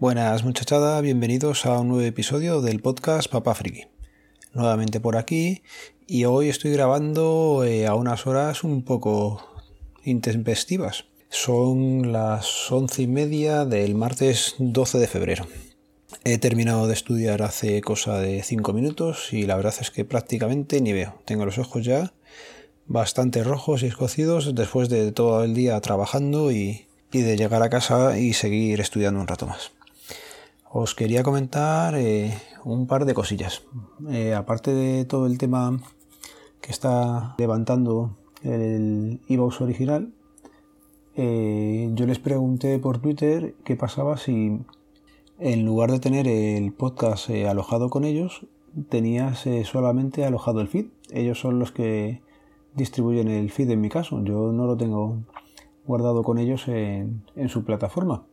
Buenas muchachada, bienvenidos a un nuevo episodio del podcast Papá Friki. Nuevamente por aquí y hoy estoy grabando eh, a unas horas un poco intempestivas. Son las once y media del martes 12 de febrero. He terminado de estudiar hace cosa de cinco minutos y la verdad es que prácticamente ni veo. Tengo los ojos ya bastante rojos y escocidos después de todo el día trabajando y, de llegar a casa y seguir estudiando un rato más. Os quería comentar eh, un par de cosillas. Eh, aparte de todo el tema que está levantando el iVoox original, eh, yo les pregunté por Twitter qué pasaba si en lugar de tener el podcast alojado con ellos, tenías solamente alojado el feed. Ellos son los que distribuyen el feed en mi caso. Yo no lo tengo guardado con ellos en, su plataforma.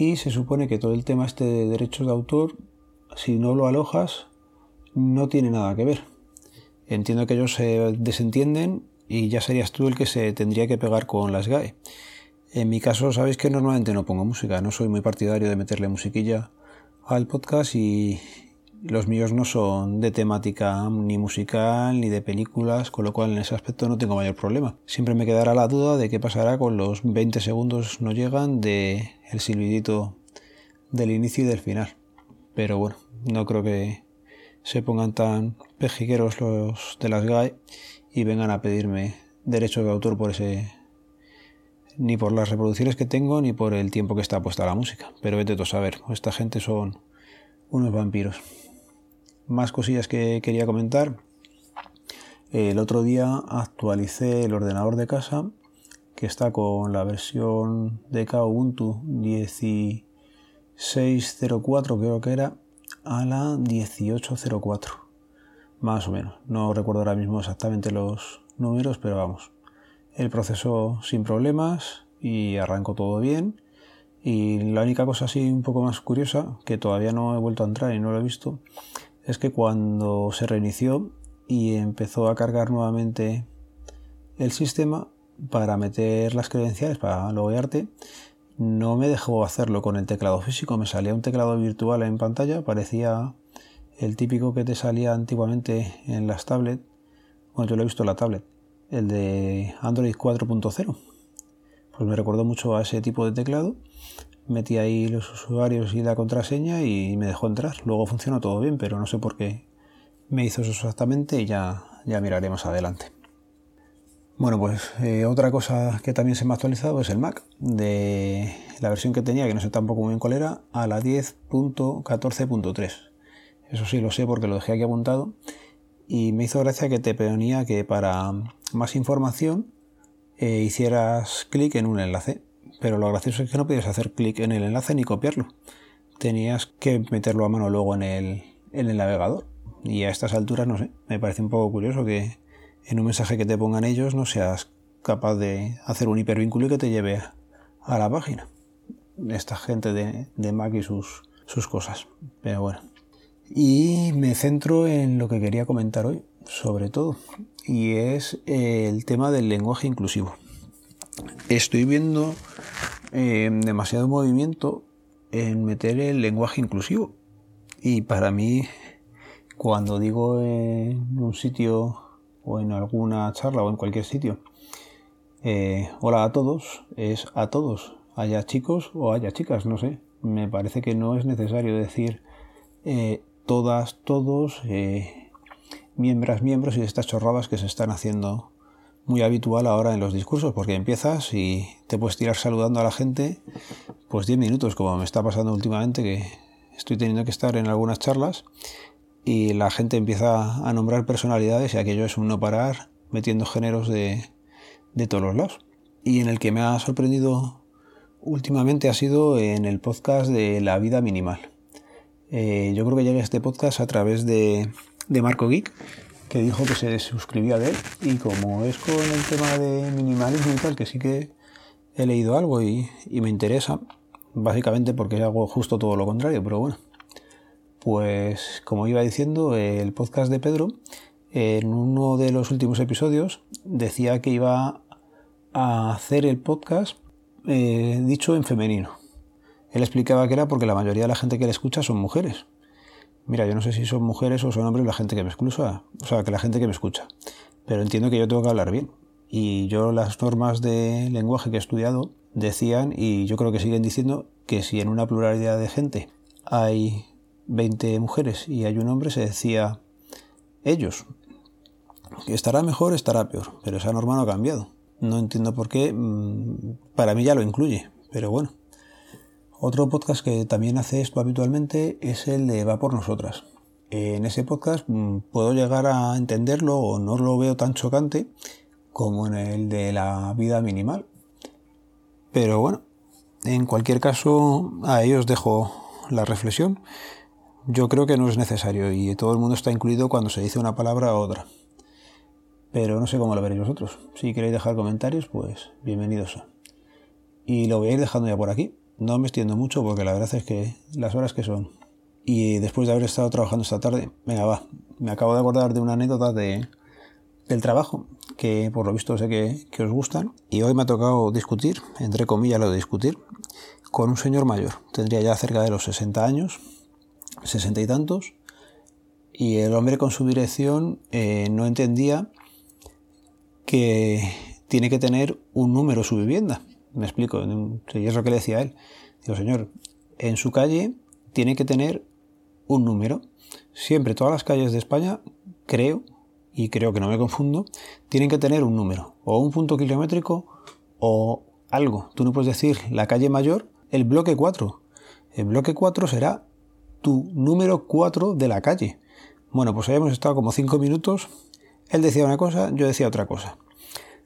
Y se supone que todo el tema este de derechos de autor, si no lo alojas, no tiene nada que ver. Entiendo que ellos se desentienden y ya serías tú el que se tendría que pegar con las GAE. En mi caso, sabéis que normalmente no pongo música, no soy muy partidario de meterle musiquilla al podcast y, los míos no son de temática ni musical ni de películas, con lo cual en ese aspecto no tengo mayor problema. Siempre me quedará la duda de qué pasará con los 20 segundos no llegan de el silbidito del inicio y del final. Pero bueno, no creo que se pongan tan pejigueros los de las GAE y vengan a pedirme derechos de autor por ese ni por las reproducciones que tengo ni por el tiempo que está puesta la música. Pero vete tú a saber, esta gente son unos vampiros. Más cosillas que quería comentar. El otro día actualicé el ordenador de casa que está con la versión de Ubuntu 16.04 creo que era a la 18.04 más o menos. No recuerdo ahora mismo exactamente los números pero vamos. El proceso sin problemas y arrancó todo bien. Y la única cosa así un poco más curiosa que todavía no he vuelto a entrar y no lo he visto es que cuando se reinició y empezó a cargar nuevamente el sistema para meter las credenciales para loguearte, no me dejó hacerlo con el teclado físico, me salía un teclado virtual en pantalla, parecía el típico que te salía antiguamente en las tablets, bueno, yo lo he visto en la tablet, el de Android 4.0. Pues me recordó mucho a ese tipo de teclado metí ahí los usuarios y la contraseña y me dejó entrar. Luego funcionó todo bien, pero no sé por qué me hizo eso exactamente y ya, ya miraremos adelante. Bueno, pues eh, otra cosa que también se me ha actualizado es el Mac. De la versión que tenía, que no sé tampoco muy bien cuál era, a la 10.14.3. Eso sí lo sé porque lo dejé aquí apuntado. Y me hizo gracia que te ponía que para más información eh, hicieras clic en un enlace pero lo gracioso es que no podías hacer clic en el enlace ni copiarlo. Tenías que meterlo a mano luego en el, en el navegador. Y a estas alturas, no sé, me parece un poco curioso que en un mensaje que te pongan ellos no seas capaz de hacer un hipervínculo y que te lleve a la página. Esta gente de, de Mac y sus, cosas. Pero bueno. Y me centro en lo que quería comentar hoy, sobre todo, y es el tema del lenguaje inclusivo estoy viendo eh, demasiado movimiento en meter el lenguaje inclusivo. Y para mí, cuando digo en un sitio o en alguna charla o en cualquier sitio, eh, hola a todos, es a todos, haya chicos o haya chicas, no sé. Me parece que no es necesario decir eh, todas, todos, miembros, miembros y estas chorradas que se están haciendo muy habitual ahora en los discursos, porque empiezas y te puedes tirar saludando a la gente, pues 10 minutos, como me está pasando últimamente, que estoy teniendo que estar en algunas charlas y la gente empieza a nombrar personalidades y aquello es un no parar, metiendo géneros de, de todos los lados. Y en el que me ha sorprendido últimamente ha sido en el podcast de La Vida Minimal. Eh, yo creo que llegué a este podcast a través de, de Marco Geek, que dijo que se suscribía de él y como es con el tema de minimalismo y tal, que sí que he leído algo y, me interesa, básicamente porque hago justo todo lo contrario, pero bueno, pues como iba diciendo, el podcast de Pedro, en uno de los últimos episodios, decía que iba a hacer el podcast eh, dicho en femenino. Él explicaba que era porque la mayoría de la gente que le escucha son mujeres. Mira, yo no sé si son mujeres o son hombres la gente que me escucha, o sea, que la gente que me escucha. Pero entiendo que yo tengo que hablar bien. Y yo las normas de lenguaje que he estudiado decían, y yo creo que siguen diciendo, que si en una pluralidad de gente hay 20 mujeres y hay un hombre, se decía ellos. Estará mejor, estará peor, pero esa norma no ha cambiado. No entiendo por qué, mm, para mí ya lo incluye, pero bueno. Otro podcast que también hace esto habitualmente es el de Va por nosotras. En ese podcast mm, puedo llegar a entenderlo o no lo veo tan chocante como en el de la vida minimal. Pero bueno, en cualquier caso, a ellos dejo la reflexión. Yo creo que no es necesario y todo el mundo está incluido cuando se dice una palabra u otra. Pero no sé cómo lo veréis vosotros. Si queréis dejar comentarios, pues bienvenidos. Y lo voy a ir dejando ya por aquí. No me extiendo mucho porque la verdad es que las horas que son. Y después de haber estado trabajando esta tarde, venga, va. Me acabo de acordar de una anécdota de, del trabajo, que por lo visto sé que, que os gustan. Y hoy me ha tocado discutir, entre comillas lo de discutir, con un señor mayor. Tendría ya cerca de los 60 años, 60 y tantos. Y el hombre con su dirección eh, no entendía que tiene que tener un número su vivienda. Me explico, y es lo que le decía a él. Digo, señor, en su calle tiene que tener un número. Siempre, todas las calles de España, creo, y creo que no me confundo, tienen que tener un número, o un punto kilométrico, o algo. Tú no puedes decir la calle mayor, el bloque 4. El bloque 4 será tu número 4 de la calle. Bueno, pues habíamos estado como 5 minutos. Él decía una cosa, yo decía otra cosa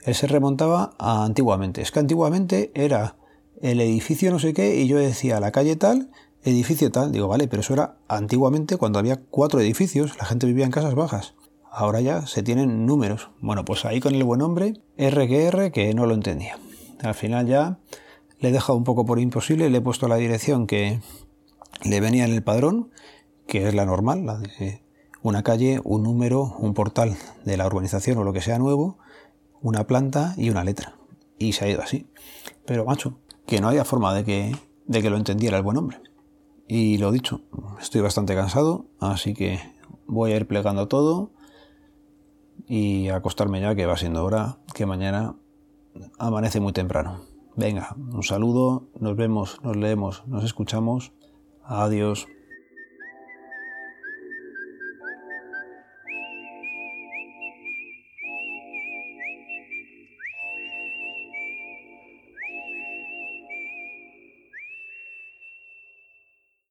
él se remontaba a antiguamente. Es que antiguamente era el edificio no sé qué y yo decía la calle tal, edificio tal. Digo, vale, pero eso era antiguamente cuando había cuatro edificios, la gente vivía en casas bajas. Ahora ya se tienen números. Bueno, pues ahí con el buen hombre, RQR, que no lo entendía. Al final ya le he dejado un poco por imposible, le he puesto la dirección que le venía en el padrón, que es la normal, la de una calle, un número, un portal de la urbanización o lo que sea nuevo, una planta y una letra. Y se ha ido así. Pero, macho, que no había forma de que, de que lo entendiera el buen hombre. Y lo dicho, estoy bastante cansado, así que voy a ir plegando todo y acostarme ya, que va siendo hora, que mañana amanece muy temprano. Venga, un saludo, nos vemos, nos leemos, nos escuchamos. Adiós.